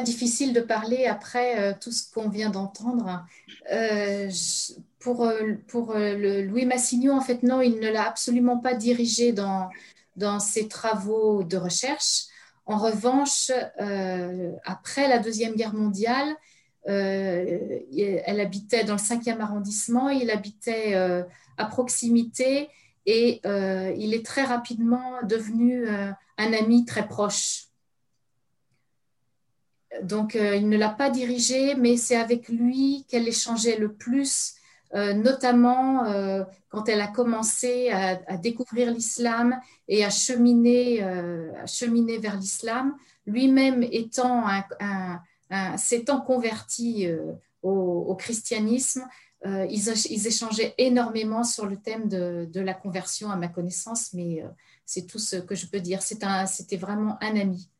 difficile de parler après euh, tout ce qu'on vient d'entendre. Euh, pour euh, le Louis Massignon, en fait, non, il ne l'a absolument pas dirigé dans, dans ses travaux de recherche. En revanche, après la Deuxième Guerre mondiale, elle habitait dans le 5e arrondissement, il habitait à proximité et il est très rapidement devenu un ami très proche donc, euh, il ne l'a pas dirigée, mais c'est avec lui qu'elle échangeait le plus, euh, notamment euh, quand elle a commencé à, découvrir l'islam et à cheminer, à cheminer vers l'islam. Lui-même étant s'étant converti au, christianisme, ils, échangeaient énormément sur le thème de, de la conversion, à ma connaissance, mais c'est tout ce que je peux dire. C'était vraiment un ami.